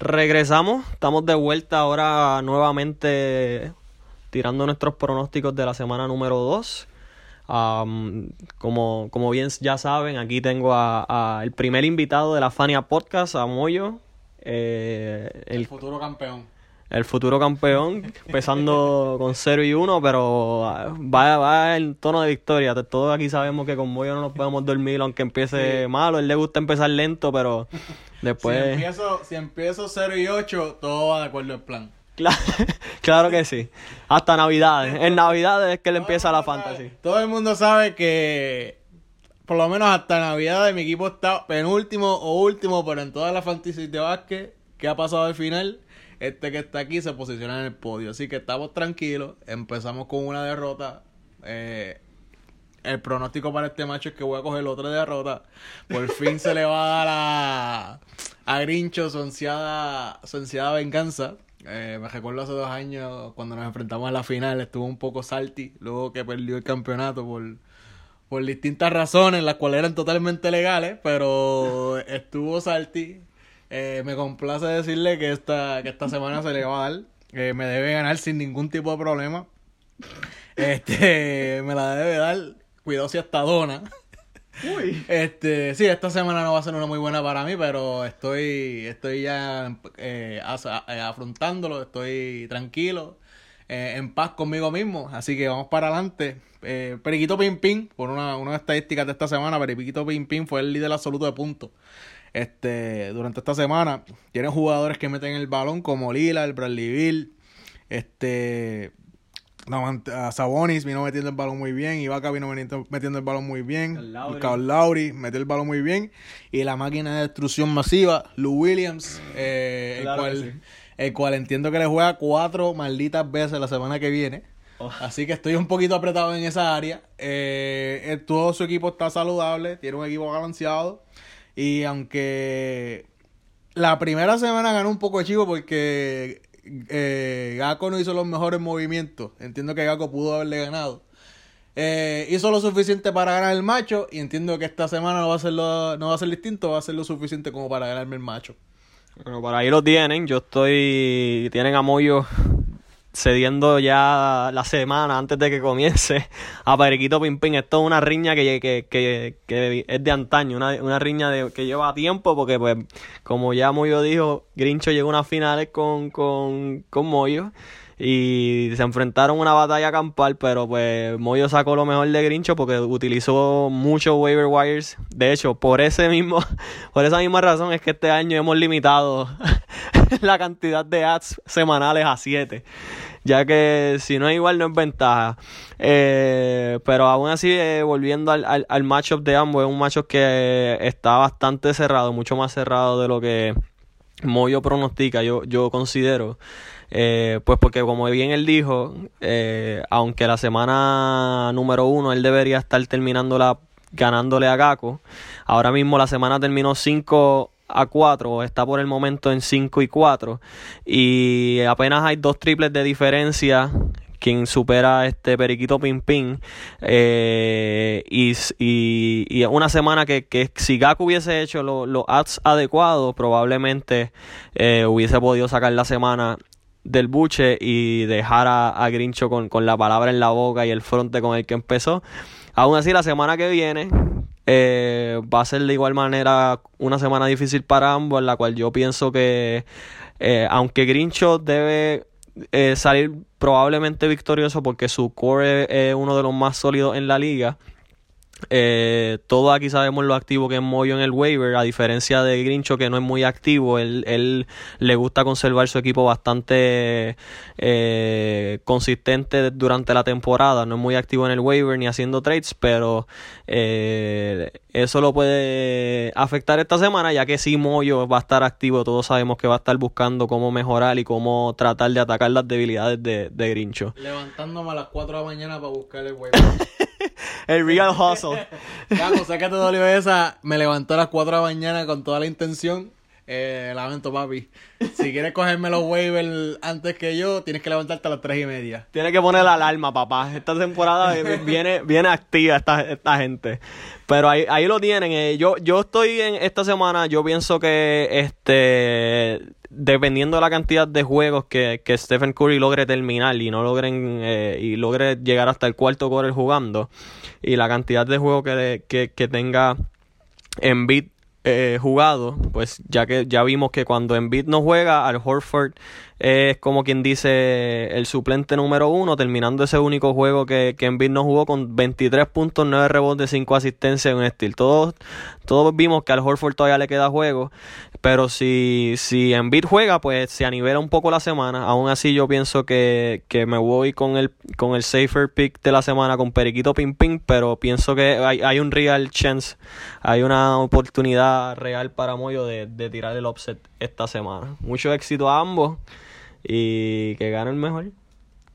Regresamos, estamos de vuelta ahora nuevamente tirando nuestros pronósticos de la semana número 2. como, como bien ya saben, aquí tengo a, el primer invitado de la Fania Podcast, a Moyo. Eh, el, futuro campeón. El futuro campeón, empezando con 0 y 1, pero va, va en tono de victoria. Todos aquí sabemos que con Moyo no nos podemos dormir, aunque empiece malo. él le gusta empezar lento, pero Después... Si empiezo, si empiezo 0 y 8, todo va de acuerdo al plan. Claro, que sí. Hasta Navidades. En Navidades es que le empieza la fantasy. Todo el mundo sabe que por lo menos hasta Navidades mi equipo está penúltimo o último, pero en todas las fantasy de básquet que ha pasado al final, este que está aquí se posiciona en el podio. Así que estamos tranquilos. Empezamos con una derrota. Eh, el pronóstico para este macho es que voy a coger otra derrota. Por fin se le va a dar a, a Grincho su ansiada, venganza. Eh, me recuerdo hace dos años cuando nos enfrentamos a la final, estuvo un poco salty, luego que perdió el campeonato por, por distintas razones, las cuales eran totalmente legales, pero estuvo salty. Eh, me complace decirle que esta, que esta semana se le va a dar. Eh, me debe ganar sin ningún tipo de problema. Este, me la debe dar cuidado si hasta dona. Uy. Este, sí, esta semana no va a ser una muy buena para mí, pero estoy, estoy ya eh, eh, afrontándolo, estoy tranquilo, eh, en paz conmigo mismo, así que vamos para adelante. Periquito Pim Pim, por una, una estadísticas de esta semana, Periquito Pim Pim fue el líder absoluto de puntos. Este, durante esta semana, tienen jugadores que meten el balón como Lila, el Bradley Bill, este, no, Sabonis vino metiendo el balón muy bien. Ibaka vino metiendo el balón muy bien. Carl Lauri metió el balón muy bien. Y la máquina de destrucción masiva, Lou Williams, eh, el, cual, el cual entiendo que le juega cuatro malditas veces la semana que viene. Oh. Así que estoy un poquito apretado en esa área. Eh, todo su equipo está saludable, tiene un equipo balanceado. Y aunque la primera semana ganó un poco chivo porque eh, Gako no hizo los mejores movimientos. Entiendo que Gako pudo haberle ganado. Eh, hizo lo suficiente para ganar el macho y entiendo que esta semana no va a ser no va a ser distinto, va a ser lo suficiente como para ganarme el macho. Bueno, por ahí lo tienen. Yo estoy. Tienen a Moyo cediendo ya la semana antes de que comience a Periquito Pim Pim. Esto es una riña que, que, que, es de antaño, una, una riña de, que lleva tiempo, porque pues, como ya Moyo dijo, Grincho llegó a unas finales con, con, con Moyo y se enfrentaron una batalla campal, pero pues Moyo sacó lo mejor de Grincho porque utilizó muchos waiver wires. De hecho, por ese mismo, por esa misma razón es que este año hemos limitado la cantidad de ads semanales a 7 ya que si no es igual no es ventaja. Eh, pero aún así, eh, volviendo al, al, al, matchup de ambos, es un matchup que está bastante cerrado, mucho más cerrado de lo que Moyo pronostica, yo, yo considero. Eh, pues porque como bien él dijo, aunque la semana número uno él debería estar terminando la ganándole a Gaco, ahora mismo la semana terminó 5 a 4, está por el momento en 5 y 4 y apenas hay dos triples de diferencia quien supera este Periquito Pim Pim eh, y, y, una semana que, que si Gaku hubiese hecho los ads adecuados probablemente eh, hubiese podido sacar la semana del buche y dejar a, a Grincho con, con, la palabra en la boca y el fronte con el que empezó. Aún así la semana que viene eh, va a ser de igual manera una semana difícil para ambos, en la cual yo pienso que eh, aunque Grincho debe eh, salir probablemente victorioso porque su core es uno de los más sólidos en la liga, eh, todos aquí sabemos lo activo que es Moyo en el waiver, a diferencia de Grincho que no es muy activo, él, él le gusta conservar su equipo bastante eh, consistente durante la temporada, no es muy activo en el waiver ni haciendo trades, pero eh, eso lo puede afectar esta semana ya que si Moyo va a estar activo, todos sabemos que va a estar buscando cómo mejorar y cómo tratar de atacar las debilidades de, de Grincho. Levantándome a las 4 de la mañana para buscar el waiver. el real hustle. Ya, sé que te dolió esa. Me levantó a las 4 de la mañana con toda la intención. Eh, lamento, papi. Si quieres cogerme los waivers antes que yo, tienes que levantarte a las 3 y media. Tienes que poner la alarma, papá. Esta temporada viene, viene activa esta, esta gente. Pero ahí, ahí lo tienen. Eh. Yo, yo estoy en esta semana, yo pienso que este dependiendo de la cantidad de juegos que, que Stephen Curry logre terminar y no logren eh, y logre llegar hasta el cuarto quarter jugando y la cantidad de juegos que, que, que tenga Embiid eh, jugado, pues ya que ya vimos que cuando Embiid no juega, Al Horford es como quien dice el suplente número uno, terminando ese único juego que, que Embiid no jugó con 23 puntos, 9 rebotes, 5 asistencias en un estilo. Todos, todos vimos que al Horford todavía le queda juego, pero si, si Embiid juega, pues se anivela un poco la semana. Aún así yo pienso que, que me voy con el, con el safer pick de la semana con Periquito Ping Ping, pero pienso que hay, hay un real chance, hay una oportunidad real para Moyo de, de tirar el offset esta semana. Mucho éxito a ambos y que gane el mejor.